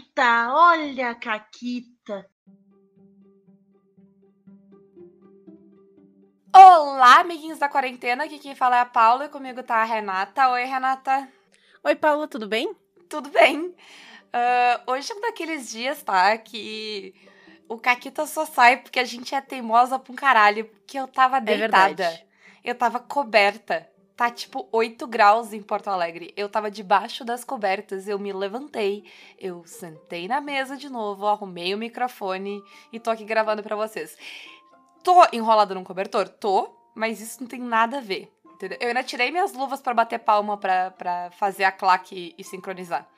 Caquita, olha a Caquita. Olá, amiguinhos da quarentena. Aqui quem fala é a Paula e comigo tá a Renata. Oi, Renata. Oi, Paula, tudo bem? Tudo bem. Uh, hoje é um daqueles dias, tá? Que o Caquita só sai porque a gente é teimosa pra um caralho. Porque eu tava É deitada. verdade. eu tava coberta. Tá tipo 8 graus em Porto Alegre. Eu tava debaixo das cobertas. Eu me levantei. Eu sentei na mesa de novo. Arrumei o microfone e tô aqui gravando pra vocês. Tô enrolada num cobertor? Tô, mas isso não tem nada a ver. Entendeu? Eu ainda tirei minhas luvas pra bater palma pra fazer a claque e sincronizar.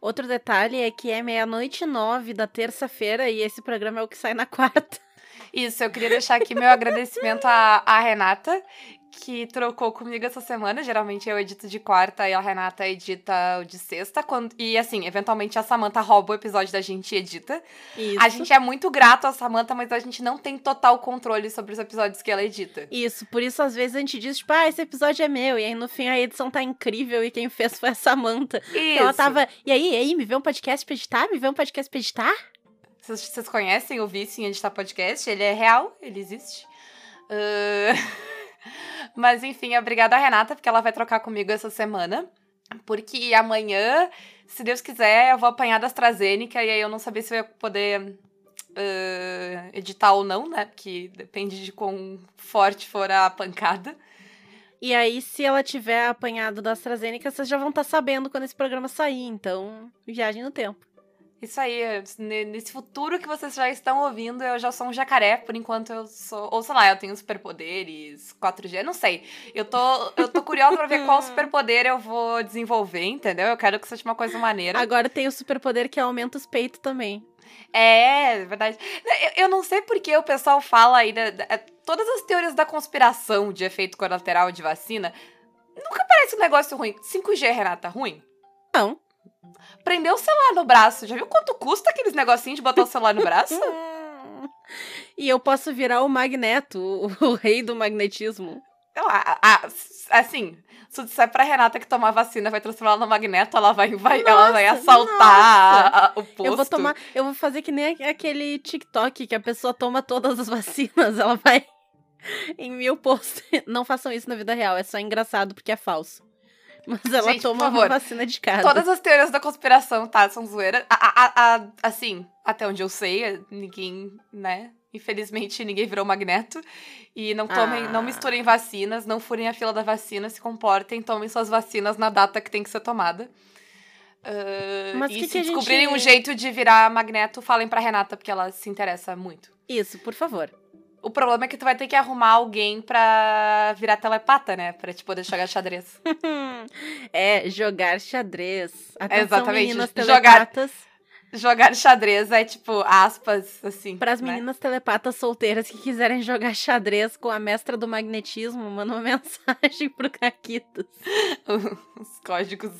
Outro detalhe é que é meia-noite e nove da terça-feira e esse programa é o que sai na quarta. Isso, eu queria deixar aqui meu agradecimento à, à Renata, que trocou comigo essa semana. Geralmente eu edito de quarta e a Renata edita o de sexta. Quando, e assim, eventualmente a Samantha rouba o episódio da gente e edita. Isso. A gente é muito grato à Samantha, mas a gente não tem total controle sobre os episódios que ela edita. Isso, por isso às vezes a gente diz, tipo, ah, esse episódio é meu. E aí no fim a edição tá incrível e quem fez foi a Samantha. Isso. Ela tava, e aí, e aí, me vê um podcast pra editar? Me vê um podcast pra editar? Vocês, vocês conhecem o Vício em Editar Podcast? Ele é real, ele existe. Ahn, Mas enfim, obrigada a Renata, porque ela vai trocar comigo essa semana. Porque amanhã, se Deus quiser, eu vou apanhar da AstraZeneca e aí eu não sabia se eu ia poder ah, editar ou não, né? Porque depende de quão forte for a pancada. E aí, se ela tiver apanhado da AstraZeneca, vocês já vão estar sabendo quando esse programa sair. Então, viagem no tempo. Isso aí, ne- nesse futuro que vocês já estão ouvindo, eu já sou um jacaré, por enquanto eu sou. Ou sei lá, eu tenho superpoderes, 4G, não sei. Eu tô, eu tô curiosa pra ver qual superpoder eu vou desenvolver, entendeu? Eu quero que seja uma coisa maneira. Agora tem o superpoder que aumenta os peitos também. É, é verdade. Eu, eu não sei porque o pessoal fala aí. da- da- todas as teorias da conspiração de efeito colateral de vacina. Nunca parece um negócio ruim. 5G, Renata, ruim? Não. Prendeu o celular no braço. Já viu quanto custa aqueles negocinhos de botar o celular no braço? E eu posso virar o Magneto, o, o rei do magnetismo. A- a- assim, se disser pra Renata que tomar vacina vai transformar ela no magneto, ela vai, vai, ela vai Nossa, assaltar a- o posto. Eu vou tomar, eu vou fazer que nem aquele TikTok que a pessoa toma todas as vacinas, ela vai em mil postos. Não façam isso na vida real, é só engraçado porque é falso. Mas ela Gente, toma uma vacina de cada. Todas as teorias da conspiração, tá? São zoeiras. A- a- a- assim, até onde eu sei, ninguém, né? Infelizmente, ninguém virou magneto. E não tomem, Ah. não misturem vacinas, não furem a fila da vacina, se comportem, tomem suas vacinas na data que tem que ser tomada. Ah, Mas e que se que a gente- descobrirem um jeito de virar magneto, falem pra Renata, porque ela se interessa muito. Isso, por favor. O problema é que tu vai ter que arrumar alguém pra virar telepata, né? Pra te poder jogar xadrez. é jogar xadrez. Atenção, Exatamente, meninas telepatas. Jogar xadrez é tipo aspas, assim. Para as né? meninas telepatas solteiras que quiserem jogar xadrez com a mestra do magnetismo, manda uma mensagem pro Caquitos. Os códigos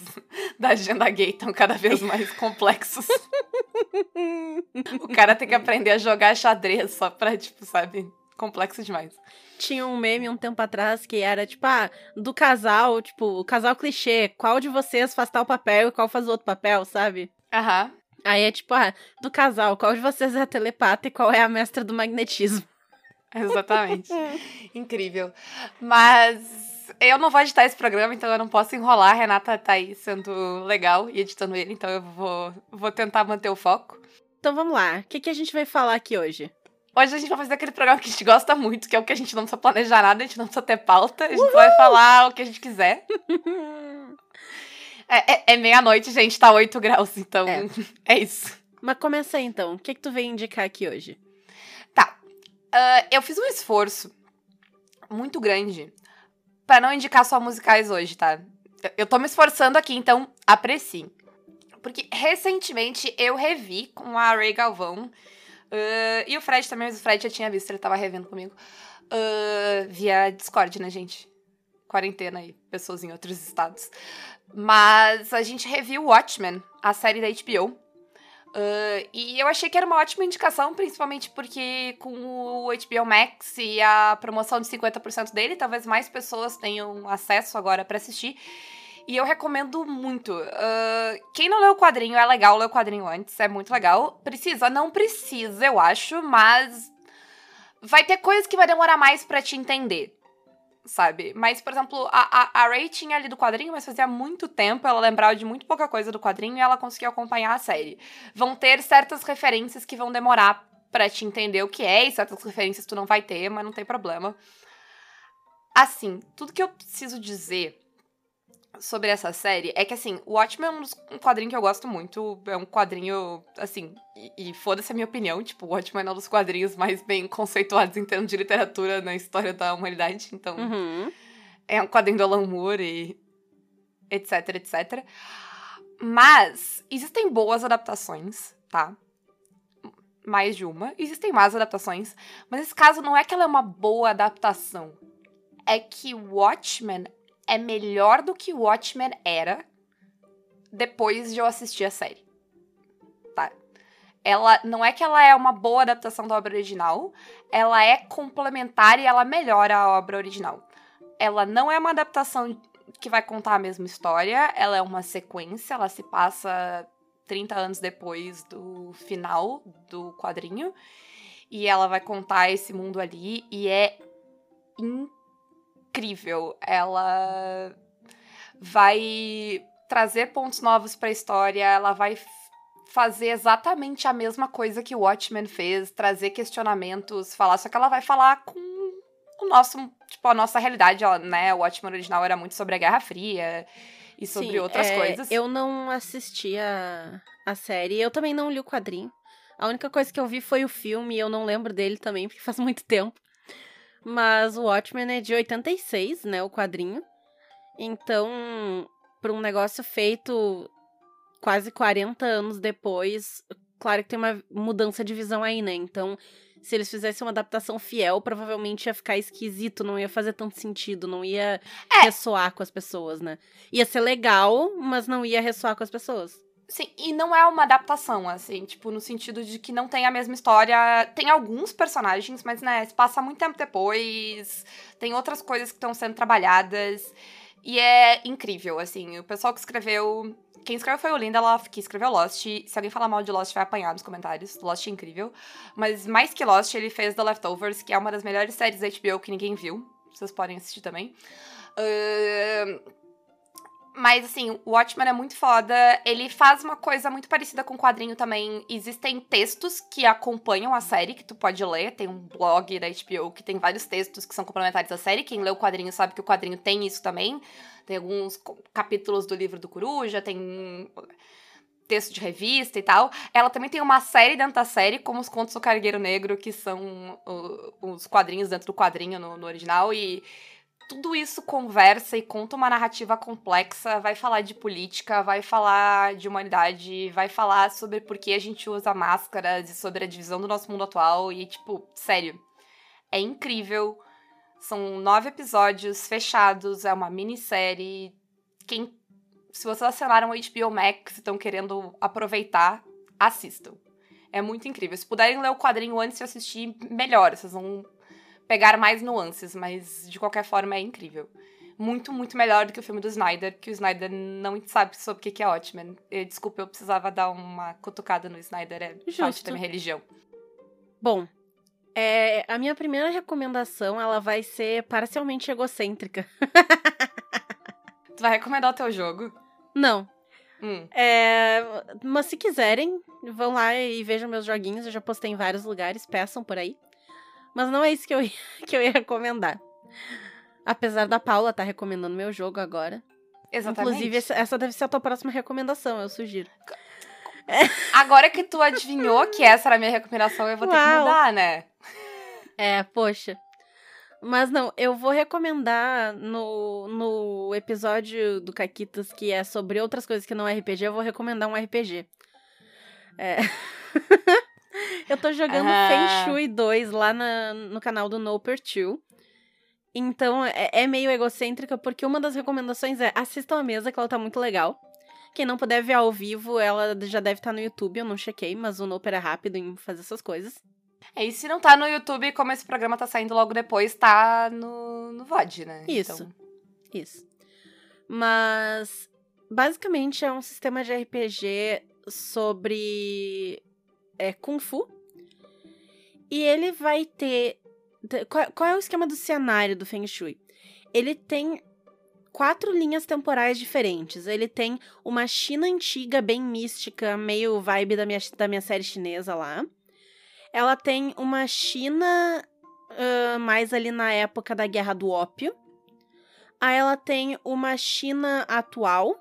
da agenda gay estão cada vez mais complexos. o cara tem que aprender a jogar xadrez só pra, tipo, sabe? Complexo demais. Tinha um meme um tempo atrás que era tipo, ah, do casal, tipo, o casal clichê, qual de vocês faz tal papel e qual faz o outro papel, sabe? Aham. Aí é tipo, ah, do casal, qual de vocês é a telepata e qual é a mestra do magnetismo? Exatamente. Incrível. Mas eu não vou editar esse programa, então eu não posso enrolar. A Renata tá aí sendo legal e editando ele, então eu vou, vou tentar manter o foco. Então vamos lá, o que, que a gente vai falar aqui hoje? Hoje a gente vai fazer aquele programa que a gente gosta muito, que é o que a gente não precisa planejar nada, a gente não precisa ter pauta, a gente vai falar o que a gente quiser. É, é- é meia-noite, gente, tá 8 graus, então é, É. isso. Mas começa aí então, o que, que tu veio indicar aqui hoje? Ah, eu fiz um esforço muito grande pra não indicar só musicais hoje, tá? Eu- Eu tô me esforçando aqui, então apreciem. Porque recentemente eu revi com a Ray Galvão. ah, e o Fred também, mas o Fred já tinha visto, ele tava revendo comigo. ah, via Discord, né, gente? Quarentena aí, pessoas em outros estados. Mas a gente reviu Watchmen, a série da HBO. Ah, e eu achei que era uma ótima indicação, principalmente porque com o HBO Max e a promoção de 50% dele, talvez mais pessoas tenham acesso agora pra assistir. E eu recomendo muito. Uh, quem não leu o quadrinho, é legal ler o quadrinho antes, é muito legal. Precisa? Não precisa, eu acho, mas vai ter coisas que vai demorar mais para te entender. Sabe? Mas, por exemplo, a, a, a Ray tinha ali do quadrinho, mas fazia muito tempo, ela lembrava de muito pouca coisa do quadrinho e ela conseguia acompanhar a série. Vão ter certas referências que vão demorar para te entender o que é, e certas referências tu não vai ter, mas não tem problema. Assim, tudo que eu preciso dizer sobre essa série é que, assim, o Watchmen é um, dos, um quadrinho que eu gosto muito. É um quadrinho, assim, e, e foda-se a minha opinião. Tipo, o Watchmen é um dos quadrinhos mais bem conceituados em termos de literatura na história da humanidade. Então, Uhum. é um quadrinho do Alan Moore e etc, etc. Mas existem boas adaptações, tá? Mais de uma. Existem más adaptações. Mas esse caso não é que ela é uma boa adaptação. É que Watchmen é melhor do que Watchmen era depois de eu assistir a série. Tá? Ela não é que ela é uma boa adaptação da obra original, ela é complementar e ela melhora a obra original. Ela não é uma adaptação que vai contar a mesma história, ela é uma sequência, ela se passa 30 anos depois do final do quadrinho. E ela vai contar esse mundo ali e é incrível. Ela vai trazer pontos novos para a história, ela vai fazer exatamente a mesma coisa que o Watchmen fez, trazer questionamentos, falar, só que ela vai falar com o nosso, tipo, a nossa realidade, né? O Watchmen original era muito sobre a Guerra Fria e sobre Sim, outras é, coisas. Eu não assisti a, a série, eu também não li o quadrinho. A única coisa que eu vi foi o filme, e eu não lembro dele também, porque faz muito tempo. Mas o Watchmen é de 86, né, o quadrinho. Então, para um negócio feito quase 40 anos depois, claro que tem uma mudança de visão aí, né? Então, se eles fizessem uma adaptação fiel, provavelmente ia ficar esquisito, não ia fazer tanto sentido, não ia É. ressoar com as pessoas, né? Ia ser legal, mas não ia ressoar com as pessoas. Sim, e não é uma adaptação, assim, tipo, no sentido de que não tem a mesma história. Tem alguns personagens, mas, né, se passa muito tempo depois. Tem outras coisas que estão sendo trabalhadas. E é incrível, assim. O pessoal que escreveu. Quem escreveu foi o Lindelof, que escreveu Lost. Se alguém falar mal de Lost, vai apanhar nos comentários. Lost é incrível. Mas mais que Lost, ele fez The Leftovers, que é uma das melhores séries da HBO que ninguém viu. Vocês podem assistir também. Ahn, mas, assim, o Watchmen é muito foda. Ele faz uma coisa muito parecida com o quadrinho também. Existem textos que acompanham a série, que tu pode ler. Tem um blog da HBO que tem vários textos que são complementares à série. Quem lê o quadrinho sabe que o quadrinho tem isso também. Tem alguns capítulos do livro do Coruja, tem texto de revista e tal. Ela também tem uma série dentro da série, como os Contos do Cargueiro Negro, que são os quadrinhos dentro do quadrinho no, no original. E tudo isso conversa e conta uma narrativa complexa, vai falar de política, vai falar de humanidade, vai falar sobre por que a gente usa máscaras e sobre a divisão do nosso mundo atual e, tipo, sério, é incrível. São nove episódios fechados, é uma minissérie. Quem, se vocês assinaram o HBO Max e estão querendo aproveitar, assistam. É muito incrível. Se puderem ler o quadrinho antes de assistir, melhor. Vocês vão pegar mais nuances, mas de qualquer forma é incrível. Muito, muito melhor do que o filme do Snyder, que o Snyder não sabe sobre o que que é Watchmen. Eh, Desculpa, eu precisava dar uma cutucada no Snyder, é parte Justo. da minha religião. Bom, é, a minha primeira recomendação, ela vai ser parcialmente egocêntrica. Tu vai recomendar o teu jogo? Não. Hum. É, mas se quiserem, vão lá e vejam meus joguinhos. Eu já postei em vários lugares, peçam por aí. Mas não é isso que eu ia, que eu ia recomendar. Apesar da Paula estar recomendando meu jogo agora. Exatamente. Inclusive, essa- deve ser a tua próxima recomendação, eu sugiro. Agora que tu adivinhou que essa era a minha recomendação, eu vou ter que Uau. mudar, né? É, poxa. Mas não, eu vou recomendar no, no episódio do Caquitas que é sobre outras coisas que não é RPG, eu vou recomendar um RPG. É. eu tô jogando Ah. Feng Shui 2 lá na- no canal do No Per 2. Então é, é meio egocêntrica, porque uma das recomendações é assistam a mesa, que ela tá muito legal. Quem não puder ver ao vivo, ela já deve estar no YouTube, eu não chequei, mas o Noper é rápido em fazer essas coisas. É, e se não tá no YouTube, como esse programa tá saindo logo depois, tá no, no VOD, né? Isso. Então, Isso. Mas basicamente é um sistema de RPG sobre é, Kung Fu. E ele vai ter. Qual, qual é o esquema do cenário do Feng Shui? Ele tem quatro linhas temporais diferentes. Ele tem uma China antiga, bem mística, meio vibe da minha, da minha série chinesa lá. Ela tem uma China uh, mais ali na época da Guerra do Ópio. Aí ela tem uma China atual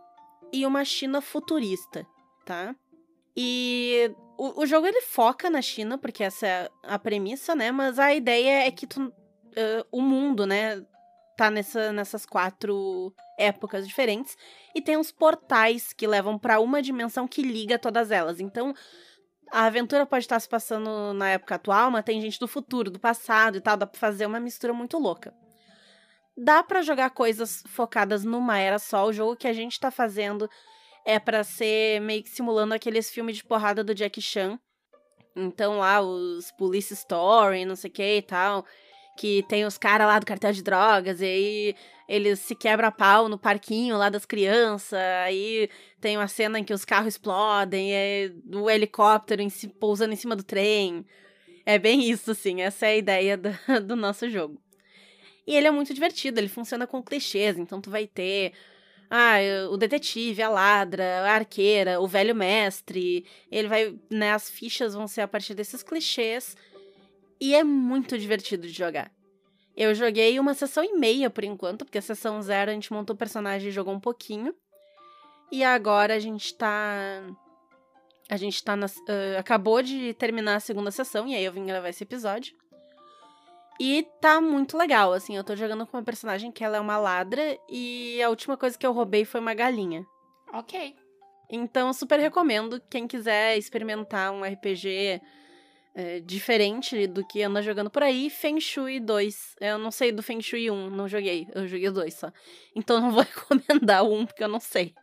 e uma China futurista, tá? E o, jogo ele foca na China, porque essa é a premissa, né? Mas a ideia é que tu, uh, o mundo, né, tá nessa, nessas quatro épocas diferentes. E tem uns portais que levam para uma dimensão que liga todas elas. Então, a aventura pode estar se passando na época atual, mas tem gente do futuro, do passado e tal, dá pra fazer uma mistura muito louca. Dá para jogar coisas focadas numa era só, o jogo que a gente tá fazendo é para ser meio que simulando aqueles filmes de porrada do Jack Chan. Então lá, os Police Story, não sei o que e tal, que tem os caras lá do cartel de drogas, e aí eles se quebram a pau no parquinho lá das crianças, aí tem uma cena em que os carros explodem, é o helicóptero em si, pousando em cima do trem. É bem isso, assim, essa é a ideia do, do nosso jogo. E ele é muito divertido, ele funciona com clichês, então tu vai ter ah, o detetive, a ladra, a arqueira, o velho mestre. Ele vai, né, as fichas vão ser a partir desses clichês. E é muito divertido de jogar. Eu joguei uma sessão e meia por enquanto, porque a sessão zero a gente montou o personagem e jogou um pouquinho. E agora a gente tá. A gente tá na. Uh, acabou de terminar a segunda sessão, e aí eu vim gravar esse episódio. E tá muito legal, assim, eu tô jogando com uma personagem que ela é uma ladra, e a última coisa que eu roubei foi uma galinha. Ok. Então, super recomendo. Quem quiser experimentar um RPG é, diferente do que anda jogando por aí, Feng Shui 2. Eu não sei do Feng Shui 1, não joguei. Eu joguei o 2 só. Então não vou recomendar o 1, porque eu não sei.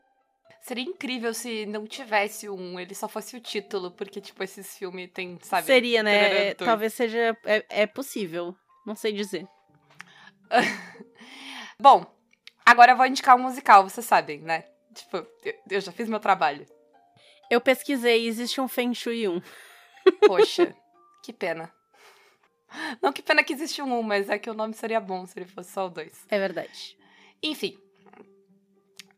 Seria incrível se não tivesse um, ele só fosse o título, porque, tipo, esses filmes tem, sabe? Seria, né? É, talvez seja. É, é possível. Não sei dizer. Bom, agora eu vou indicar um musical, vocês sabem, né? Tipo, eu, eu já fiz meu trabalho. Eu pesquisei, existe um Feng Shui 1. Poxa. Que pena. Não, que pena que existe um, mas é que o nome seria bom se ele fosse só o dois. É verdade. Enfim.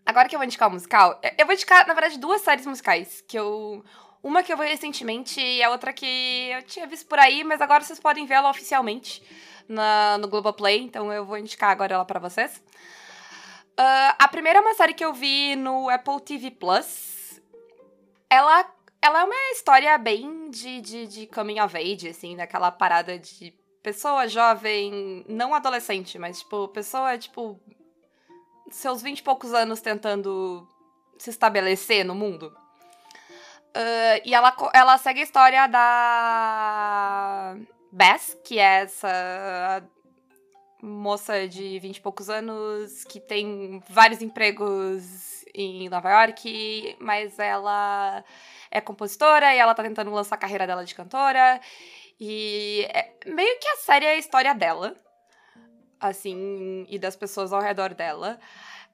Agora que eu vou indicar o musical, eu vou indicar, na verdade, duas séries musicais. Que eu. Uma que eu vi recentemente e a outra que eu tinha visto por aí, mas agora vocês podem vê-la oficialmente na, no Globoplay, então eu vou indicar agora ela para vocês. Uh, a primeira é uma série que eu vi no Apple TV Plus. Ela ela é uma história bem de, de, de coming of age, assim, daquela parada de pessoa jovem, não adolescente, mas, tipo, pessoa, tipo, seus vinte e poucos anos tentando se estabelecer no mundo. Uh, e ela, ela segue a história da Bess, que é essa moça de vinte e poucos anos que tem vários empregos em Nova York, mas ela é compositora e ela tá tentando lançar a carreira dela de cantora. E é, meio que a série é a história dela, assim, e das pessoas ao redor dela.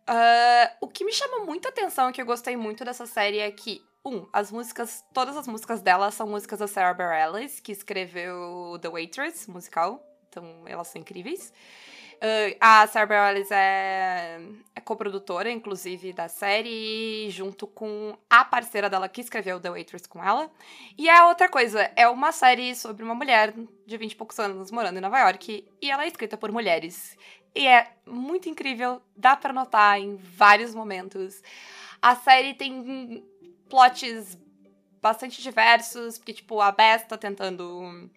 Uh, o que me chama muita atenção e que eu gostei muito dessa série é que, um, as músicas, todas as músicas dela são músicas da Sarah Bareilles, que escreveu The Waitress, musical. Então, elas são incríveis. Uh, a Sarah Bareilles é, é coprodutora, inclusive, da série, junto com a parceira dela que escreveu The Waitress com ela. E a outra coisa, é uma série sobre uma mulher de 20 e poucos anos morando em Nova York, e ela é escrita por mulheres. E é muito incrível, dá para notar em vários momentos. A série tem plots bastante diversos, porque, tipo, a Beth tá tentando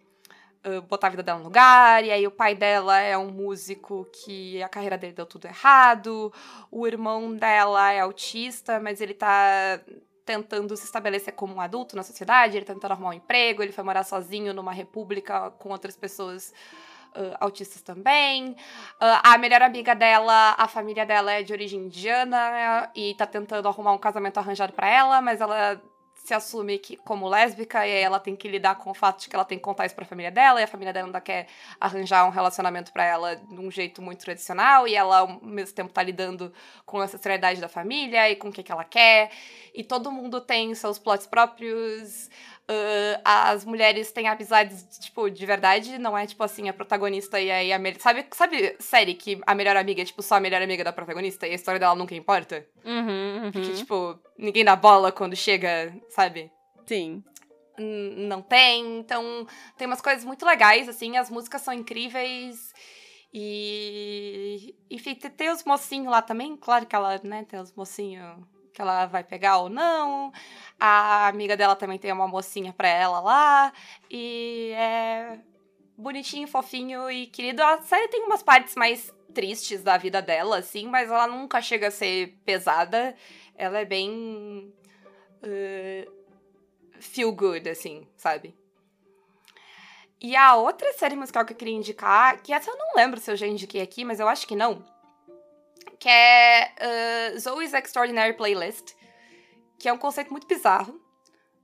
botar a vida dela no lugar, e aí o pai dela é um músico que a carreira dele deu tudo errado, o irmão dela é autista, mas ele tá tentando se estabelecer como um adulto na sociedade, ele tá tentando arrumar um emprego, ele foi morar sozinho numa república com outras pessoas Uh, autistas também. Uh, a melhor amiga dela, a família dela é de origem indiana e tá tentando arrumar um casamento arranjado para ela, mas ela se assume que, como lésbica e ela tem que lidar com o fato de que ela tem que contar isso pra família dela e a família dela ainda quer arranjar um relacionamento para ela de um jeito muito tradicional e ela ao mesmo tempo tá lidando com a ancestralidade da família e com o que, que ela quer e todo mundo tem seus plots próprios Uh, as mulheres têm amizades, tipo, de verdade, não é tipo assim, a protagonista e aí a melhor. Sabe, sabe série que a melhor amiga é, tipo, só a melhor amiga da protagonista e a história dela nunca importa? Uhum, uhum. Porque, tipo, ninguém dá bola quando chega, sabe? Sim. Não tem. Então, tem umas coisas muito legais, assim, as músicas são incríveis. E. Enfim, tem os mocinhos lá também, claro que ela, né, tem os mocinhos que ela vai pegar ou não. A amiga dela também tem uma mocinha pra ela lá. E é bonitinho, fofinho e querido. A série tem umas partes mais tristes da vida dela, assim, mas ela nunca chega a ser pesada. Ela é bem. Uh, feel good, assim, sabe? E a outra série musical que eu queria indicar, que essa eu não lembro se eu já indiquei aqui, mas eu acho que não que é uh, Zoe's Extraordinary Playlist, que é um conceito muito bizarro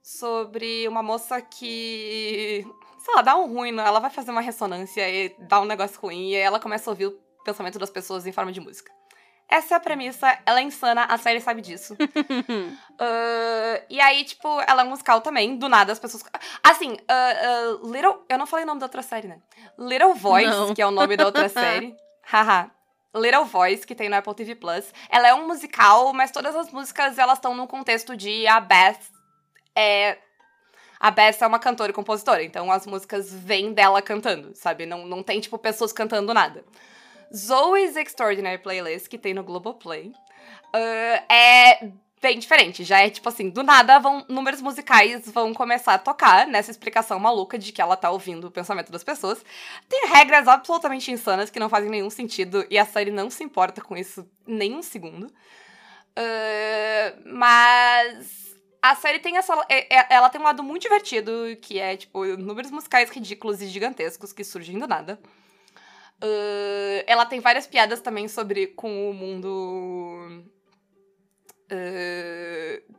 sobre uma moça que, sei lá, dá um ruim, ela vai fazer uma ressonância e dá um negócio ruim e aí ela começa a ouvir o pensamento das pessoas em forma de música. Essa é a premissa, ela é insana, a série sabe disso. uh, e aí, tipo, ela é um musical também, do nada as pessoas. Assim, uh, uh, Little. Eu não falei o nome da outra série, né? Little Voice, não. que é o nome da outra série. Haha. Little Voice, que tem no Apple TV Plus. Ela é um musical, mas todas as músicas elas estão no contexto de a Beth é. A Beth é uma cantora e compositora, então as músicas vêm dela cantando, sabe? Não, não tem, tipo, pessoas cantando nada. Zoe's Extraordinary Playlist, que tem no Globoplay, uh, é bem diferente. Já é tipo assim, do nada vão números musicais vão começar a tocar nessa explicação maluca de que ela tá ouvindo o pensamento das pessoas. Tem regras absolutamente insanas que não fazem nenhum sentido e a série não se importa com isso nem um segundo. Uh, mas a série tem essa. É, é, ela tem um lado muito divertido, que é, tipo, números musicais ridículos e gigantescos que surgem do nada. Uh, ela tem várias piadas também sobre com o mundo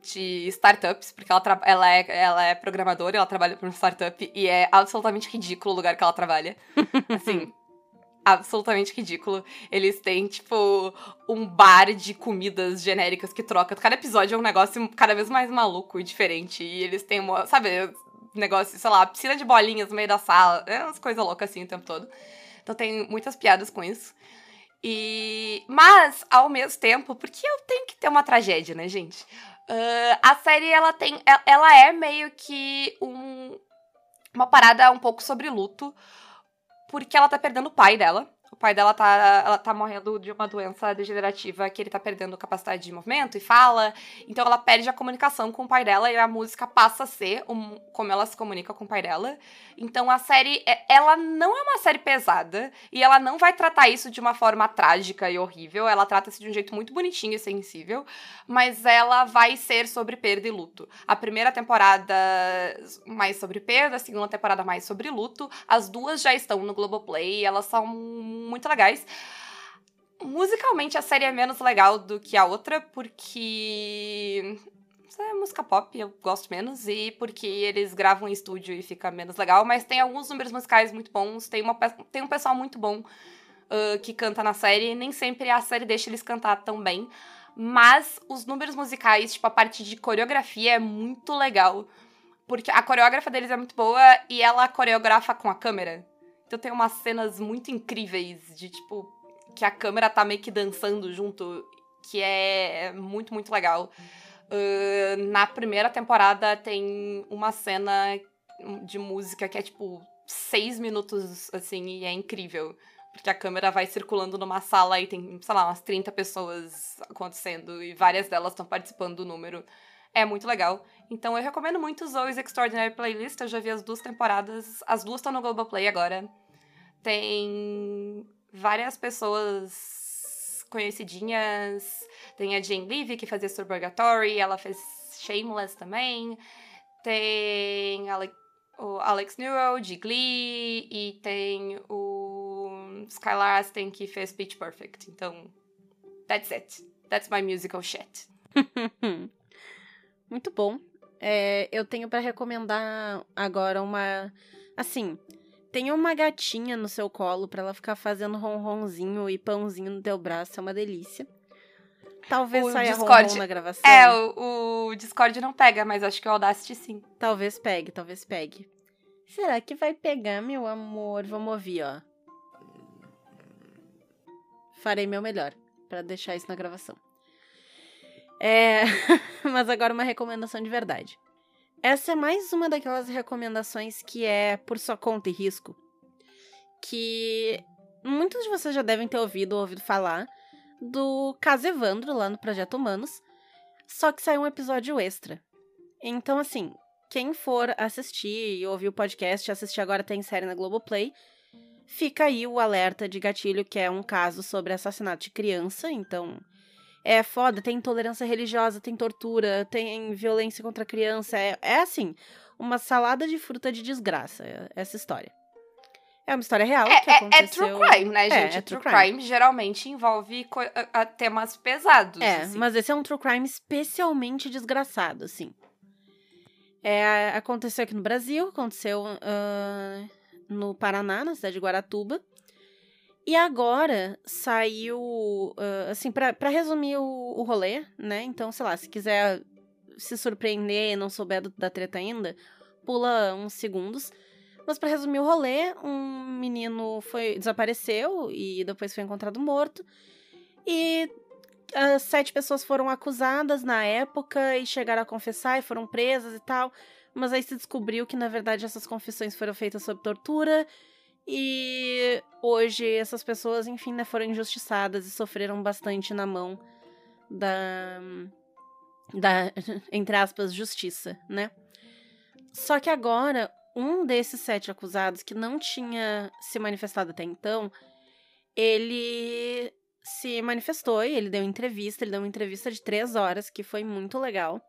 de startups, porque ela, ela, é, ela é programadora, ela trabalha para uma startup e é absolutamente ridículo o lugar que ela trabalha. assim, absolutamente ridículo. Eles têm, tipo, um bar de comidas genéricas que troca. Cada episódio é um negócio cada vez mais maluco e diferente. E eles têm, uma, sabe, negócio, sei lá, piscina de bolinhas no meio da sala. É umas coisas loucas assim o tempo todo. Então tem muitas piadas com isso. E mas ao mesmo tempo, porque eu tenho que ter uma tragédia, né, gente? Uh, a série ela tem, ela é meio que um, uma parada um pouco sobre luto, porque ela tá perdendo o pai dela. Pai dela tá, ela tá morrendo de uma doença degenerativa que ele tá perdendo capacidade de movimento e fala. Então ela perde a comunicação com o pai dela e a música passa a ser um, como ela se comunica com o pai dela. Então a série, é, ela não é uma série pesada e ela não vai tratar isso de uma forma trágica e horrível. Ela trata-se de um jeito muito bonitinho e sensível, mas ela vai ser sobre perda e luto. A primeira temporada mais sobre perda, a segunda temporada mais sobre luto. As duas já estão no Globoplay elas são muito legais. Musicalmente, a série é menos legal do que a outra, porque é música pop, eu gosto menos, e porque eles gravam em estúdio e fica menos legal, mas tem alguns números musicais muito bons, tem, uma, tem um pessoal muito bom uh, que canta na série, nem sempre a série deixa eles cantar tão bem, mas os números musicais, tipo, a parte de coreografia é muito legal, porque a coreógrafa deles é muito boa e ela coreografa com a câmera. Então tem umas cenas muito incríveis de, tipo, que a câmera tá meio que dançando junto, que é muito, muito legal. Uh, na primeira temporada tem uma cena de música que é, tipo, seis minutos, assim, e é incrível. Porque a câmera vai circulando numa sala e tem, sei lá, umas 30 pessoas acontecendo e várias delas estão participando do número. É muito legal. Então eu recomendo muito Zoe's Extraordinary Playlist. Eu já vi as duas temporadas. As duas estão no Globoplay agora. Tem várias pessoas conhecidinhas. Tem a Jane Levy, que fazia Suburgatory, ela fez Shameless também. Tem o Alex Newell, de Glee, e tem o Skylar Aston, que fez Pitch Perfect. Então, that's it. That's my musical shit. Muito bom. É, eu tenho para recomendar agora uma. Assim, tenha uma gatinha no seu colo para ela ficar fazendo ronronzinho e pãozinho no teu braço, é uma delícia. Talvez O saia Discord- na gravação. É, o, o Discord não pega, mas acho que o Audacity sim. Talvez pegue, talvez pegue. Será que vai pegar, meu amor? Vamos ouvir, ó. Farei meu melhor pra deixar isso na gravação. É, mas agora uma recomendação de verdade. Essa é mais uma daquelas recomendações que é por sua conta e risco. Que muitos de vocês já devem ter ouvido ou ouvido falar do caso Evandro lá no Projeto Humanos. Só que saiu um episódio extra. Então, assim, quem for assistir e ouvir o podcast, assistir agora tem série na Globoplay, fica aí o alerta de gatilho, que é um caso sobre assassinato de criança, então é foda, tem intolerância religiosa, tem tortura, tem violência contra a criança, é, é assim, uma salada de fruta de desgraça, é- essa história. É uma história real É, que é- é aconteceu... true crime, né, É, gente? é true true crime. geralmente envolve co- a- a temas pesados. É, assim. mas esse é um true crime especialmente desgraçado, assim. É, aconteceu aqui no Brasil, aconteceu ah, no Paraná, na cidade de Guaratuba. E agora saiu, ah, assim, pra resumir o, o rolê, né? Então, sei lá, se quiser se surpreender e não souber do- da treta ainda, pula uns segundos. Mas pra resumir o rolê, um menino foi desapareceu e depois foi encontrado morto. E as sete pessoas foram acusadas na época e chegaram a confessar e foram presas e tal. Mas aí se descobriu que, na verdade, essas confissões foram feitas sob tortura. E hoje essas pessoas, enfim, né, foram injustiçadas e sofreram bastante na mão da. da, entre aspas, justiça, né? Só que agora, um desses sete acusados que não tinha se manifestado até então, ele se manifestou e ele deu entrevista, ele deu uma entrevista de três horas, que foi muito legal.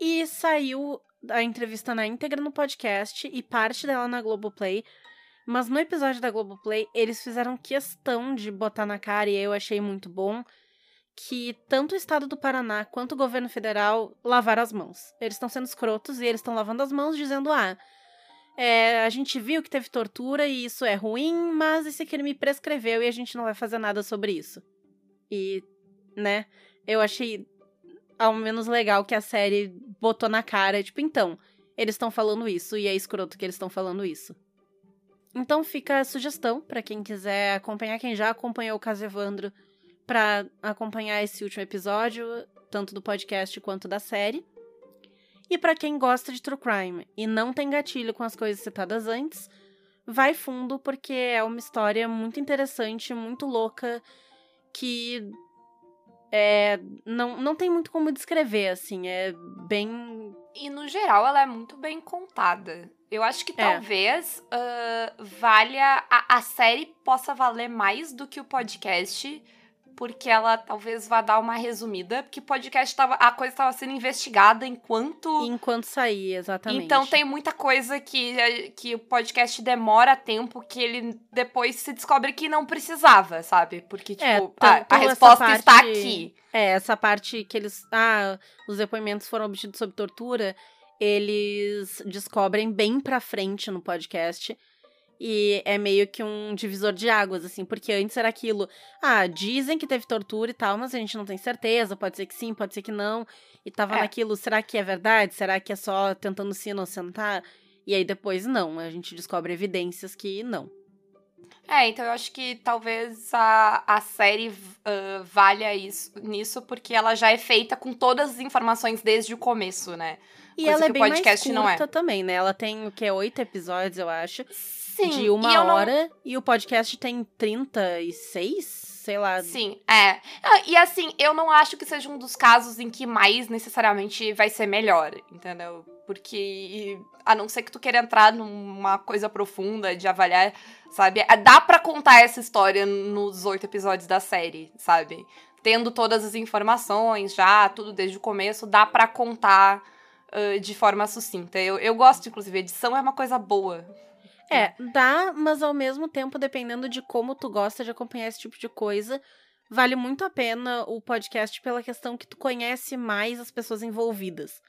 E saiu a entrevista na íntegra no podcast e parte dela na Globoplay. Mas no episódio da Globoplay, eles fizeram questão de botar na cara, e eu achei muito bom, que tanto o estado do Paraná quanto o governo federal lavaram as mãos. Eles estão sendo escrotos e eles estão lavando as mãos dizendo: ah, é, a gente viu que teve tortura e isso é ruim, mas esse crime prescreveu e a gente não vai fazer nada sobre isso. E, né, eu achei ao menos legal que a série botou na cara, tipo, então, eles estão falando isso e é escroto que eles estão falando isso. Então fica a sugestão pra quem quiser acompanhar, quem já acompanhou o caso Evandro, pra acompanhar esse último episódio, tanto do podcast quanto da série. E pra quem gosta de true crime e não tem gatilho com as coisas citadas antes, vai fundo porque é uma história muito interessante, muito louca, que é, não, não tem muito como descrever, assim, é bem. E no geral ela é muito bem contada. Eu acho que É. talvez ah, valha. A, a série possa valer mais do que o podcast. Porque ela talvez vá dar uma resumida. Porque o podcast tava. A coisa estava sendo investigada enquanto. Enquanto sair, exatamente. Então tem muita coisa que, que o podcast demora tempo que ele depois se descobre que não precisava, sabe? Porque, tipo, É, a, a resposta está parte- aqui. É, essa parte que eles. Ah, os depoimentos foram obtidos sob tortura, eles descobrem bem pra frente no podcast. E é meio que um divisor de águas, assim, porque antes era aquilo. Ah, dizem que teve tortura e tal, mas a gente não tem certeza. Pode ser que sim, pode ser que não. E tava É. naquilo, será que é verdade? Será que é só tentando se inocentar? E aí depois não, a gente descobre evidências que não. É, então eu acho que talvez a, a série ah, valha isso, nisso, porque ela já é feita com todas as informações desde o começo, né? E Coisa ela é bem mais podcast curta é. também, né? Ela tem o que? Oito episódios, eu acho. Sim, de e uma não- hora. E o podcast tem 36, sei lá. Sim, é. Ah, E assim, eu não acho que seja um dos casos em que mais necessariamente vai ser melhor, entendeu? Porque, a não ser que tu queira entrar numa coisa profunda de avaliar, sabe? É, Dá pra contar essa história nos oito episódios da série, sabe? Tendo todas as informações já, tudo desde o começo, dá pra contar ah, de forma sucinta. Eu, eu gosto, inclusive, edição é uma coisa boa. É, dá, mas ao mesmo tempo, dependendo de como tu gosta de acompanhar esse tipo de coisa, vale muito a pena o podcast pela questão que tu conhece mais as pessoas envolvidas.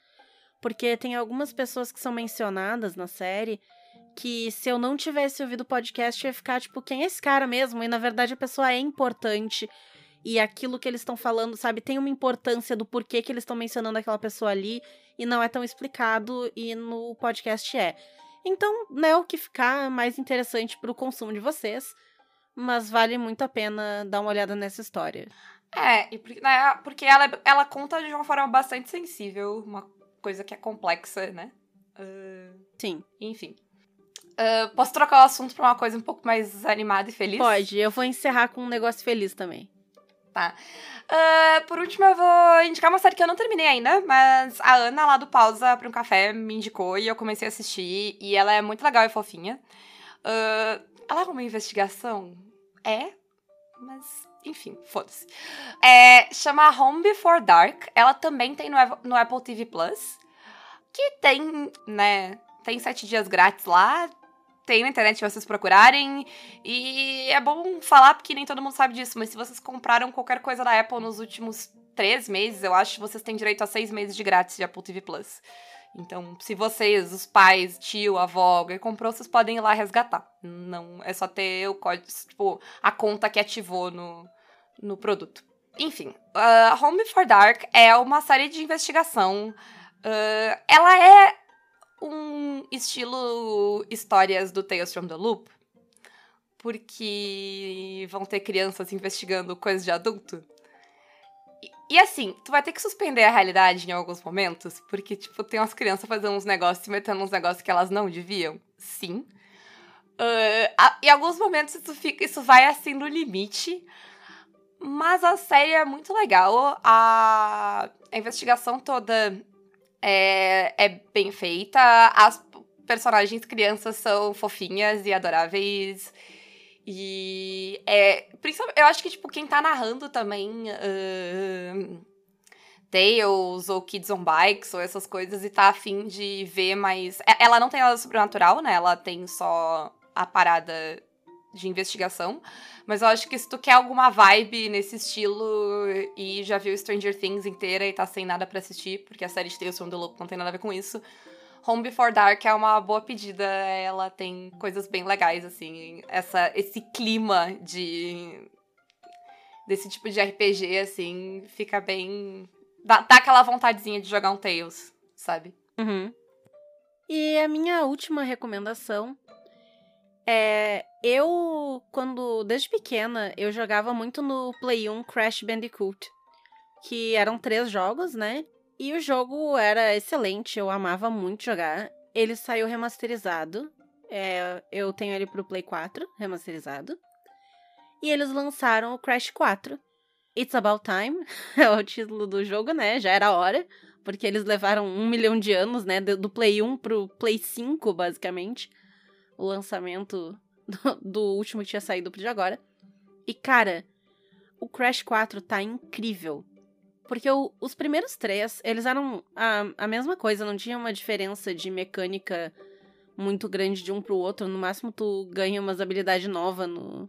Porque tem algumas pessoas que são mencionadas na série que se eu não tivesse ouvido o podcast, eu ia ficar tipo, quem é esse cara mesmo? E na verdade a pessoa é importante. E aquilo que eles estão falando, sabe, tem uma importância do porquê que eles estão mencionando aquela pessoa ali e não é tão explicado e no podcast é. Então, né, o que ficar mais interessante pro consumo de vocês, mas vale muito a pena dar uma olhada nessa história. É, e por- né, porque ela, ela conta de uma forma bastante sensível, uma coisa que é complexa, né? Ah, Sim, enfim. Ah, posso trocar o assunto pra uma coisa um pouco mais animada e feliz? pode. Eu vou encerrar com um negócio feliz também. Ah, por último, eu vou indicar uma série que eu não terminei ainda, mas a Ana lá do Pausa pra um Café me indicou e eu comecei a assistir. E ela é muito legal e fofinha. Ah, ela é uma investigação? É, mas enfim, foda-se. É, chama Home Before Dark. Ela também tem no, no Apple TV Plus. Que tem, né? Tem sete dias grátis lá. Tem na internet se vocês procurarem. E é bom falar porque nem todo mundo sabe disso, mas se vocês compraram qualquer coisa da Apple nos últimos três meses, eu acho que vocês têm direito a seis meses de grátis de Apple TV Plus. Então, se vocês, os pais, tio, avó, alguém comprou, vocês podem ir lá resgatar. Não é só ter o código, tipo, a conta que ativou no, no produto. Enfim, uh, Home Before Dark é uma série de investigação. Uh, ela é um estilo histórias do Tales from the Loop, porque vão ter crianças investigando coisas de adulto. E, e assim, tu vai ter que suspender a realidade em alguns momentos, porque, tipo, tem umas crianças fazendo uns negócios, se metendo uns negócios que elas não deviam. Sim. Ah, a- em alguns momentos isso, fica, isso vai assim no limite. Mas a série é muito legal. A, a investigação toda é, é bem feita. As personagens crianças são fofinhas e adoráveis. E é. Principalmente, eu acho que, tipo, quem tá narrando também. ahn, Tales ou Kids on Bikes ou essas coisas e tá afim de ver mais. é- Ela não tem nada sobrenatural, né? Ela tem só a parada de investigação. Mas eu acho que se tu quer alguma vibe nesse estilo e já viu Stranger Things inteira e tá sem nada pra assistir, porque a série de Tales from the Loop não tem nada a ver com isso, Home Before Dark é uma boa pedida. Ela tem coisas bem legais, assim. Essa, esse clima de. desse tipo de RPG, assim, fica bem. Dá, dá aquela vontadezinha de jogar um Tales, sabe? Uhum. E a minha última recomendação é. Eu, quando. Desde pequena, eu jogava muito no Play 1 Crash Bandicoot. Que eram três jogos, né? E o jogo era excelente, eu amava muito jogar. Ele saiu remasterizado. É, eu tenho ele pro Play 4, remasterizado. E eles lançaram o Crash 4. It's About Time, é o título do jogo, né? Já era hora. Porque eles levaram um milhão de anos, né? Do Play 1 pro Play 5, basicamente. O lançamento do, do último que tinha saído pro de agora. E, cara, o Crash 4 tá incrível. Porque o- os primeiros três, eles eram a, a mesma coisa, não tinha uma diferença de mecânica muito grande de um pro outro. No máximo, tu ganha umas habilidades novas no,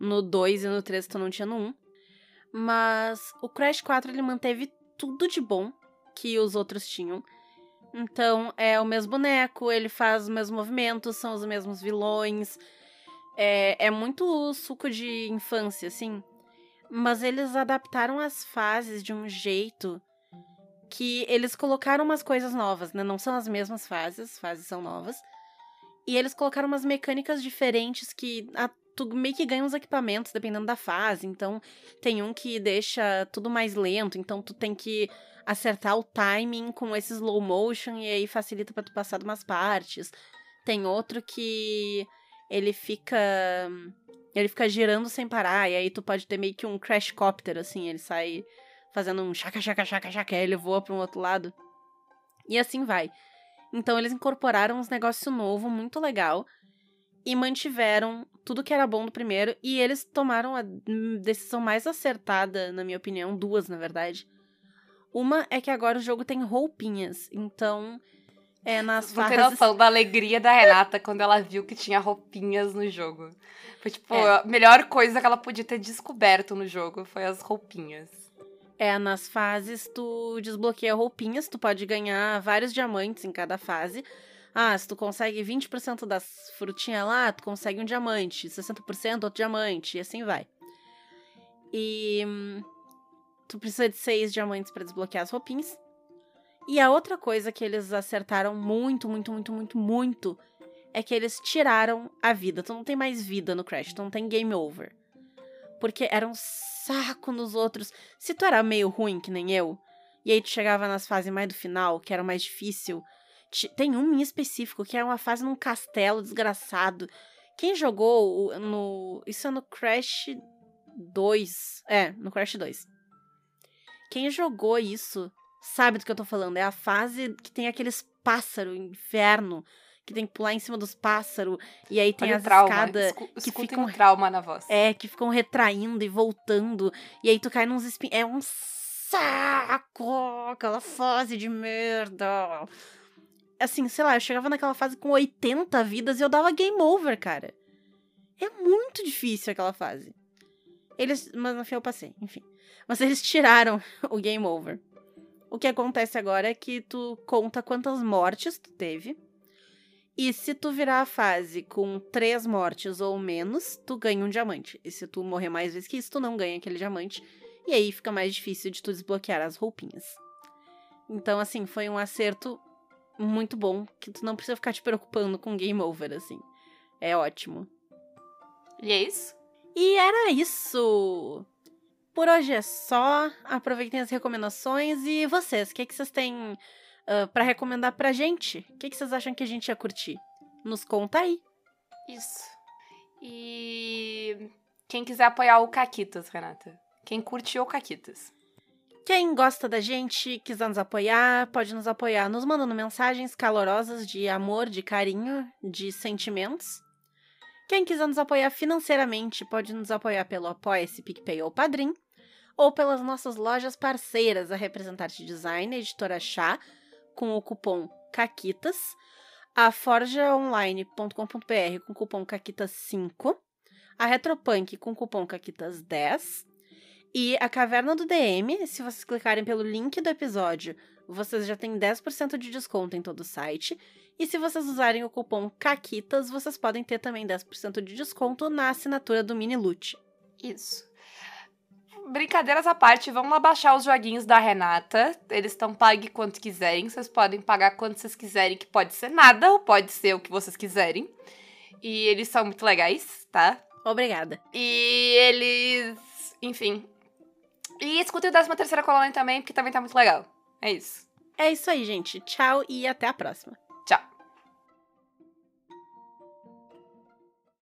no 2 e no 3 tu não tinha no 1. Mas o Crash 4 ele manteve tudo de bom que os outros tinham. Então, é o mesmo boneco, ele faz os mesmos movimentos, são os mesmos vilões. É, é muito suco de infância, assim. Mas eles adaptaram as fases de um jeito que eles colocaram umas coisas novas, né? Não são as mesmas fases, as fases são novas. E eles colocaram umas mecânicas diferentes que tu meio que ganha uns equipamentos dependendo da fase. Então, tem um que deixa tudo mais lento, então tu tem que acertar o timing com esse slow motion e aí facilita pra tu passar de umas partes. Tem outro que ele fica ele fica girando sem parar e aí tu pode ter meio que um crash copter assim, ele sai fazendo um chaca chaca chaca chaca, aí ele voa para um outro lado. E assim vai. Então eles incorporaram uns negócios novo muito legal e mantiveram tudo que era bom do primeiro e eles tomaram a decisão mais acertada, na minha opinião, duas na verdade. Uma é que agora o jogo tem roupinhas, então é nas não tem fases noção da alegria da Renata quando ela viu que tinha roupinhas no jogo. Foi, tipo, É. a melhor coisa que ela podia ter descoberto no jogo foi as roupinhas. É, nas fases tu desbloqueia roupinhas, tu pode ganhar vários diamantes em cada fase. Ah, se tu consegue 20% das frutinhas lá, tu consegue um diamante, 60% outro diamante, e assim vai. E tu precisa de seis diamantes para desbloquear as roupinhas. E a outra coisa que eles acertaram muito, muito, muito, muito, muito é que eles tiraram a vida. Tu não tem mais vida no Crash, tu não tem game over. Porque era um saco nos outros. Se tu era meio ruim, que nem eu, e aí tu chegava nas fases mais do final, que era mais difícil. Tem um em específico, que é uma fase num castelo desgraçado. Quem jogou no. Isso é no Crash 2. É, no Crash 2. Quem jogou isso sabe do que eu tô falando. É a fase que tem aqueles pássaros, inferno, que tem que pular em cima dos pássaros. E aí tem Olha as escadas que ficam. o trauma na voz. É, que ficam retraindo e voltando. E aí tu cai nos espinhos. É um saco! Aquela fase de merda. Assim, sei lá, eu chegava naquela fase com 80 vidas e eu dava game over, cara. É muito difícil aquela fase. Eles. Mas no fim eu passei, enfim. Mas eles tiraram o game over. O que acontece agora é que tu conta quantas mortes tu teve. E se tu virar a fase com três mortes ou menos, tu ganha um diamante. E se tu morrer mais vezes que isso, tu não ganha aquele diamante. E aí fica mais difícil de tu desbloquear as roupinhas. Então, assim, foi um acerto muito bom, que tu não precisa ficar te preocupando com game over, assim. É ótimo. E é isso? E era isso! Por hoje é só. Aproveitem as recomendações. E vocês, o que, que vocês têm uh, para recomendar pra gente? O que, que vocês acham que a gente ia curtir? Nos conta aí. Isso. E quem quiser apoiar o Caquitas, Renata? Quem curtiu o Caquitas? Quem gosta da gente, quiser nos apoiar, pode nos apoiar nos mandando mensagens calorosas de amor, de carinho, de sentimentos. Quem quiser nos apoiar financeiramente, pode nos apoiar pelo Apoia-se, PicPay ou Padrim, ou pelas nossas lojas parceiras, a Representante Design, a Editora Chá, com o cupom CAQUITAS, a forjaonline.com.br com o cupom CAQUITAS5, a Retropunk com o cupom CAQUITAS10, e a Caverna do DM, se vocês clicarem pelo link do episódio, vocês já têm 10% de desconto em todo o site. E se vocês usarem o cupom CAQUITAS, vocês podem ter também 10% de desconto na assinatura do Mini Loot. Isso. Brincadeiras à parte, vamos lá baixar os joguinhos da Renata. Eles estão pague quanto quiserem. Vocês podem pagar quanto vocês quiserem, que pode ser nada, ou pode ser o que vocês quiserem. E eles são muito legais, tá? Obrigada. E eles. Enfim. E escutem o 13 terceira colônia também, porque também tá muito legal. É isso. É isso aí, gente. Tchau e até a próxima.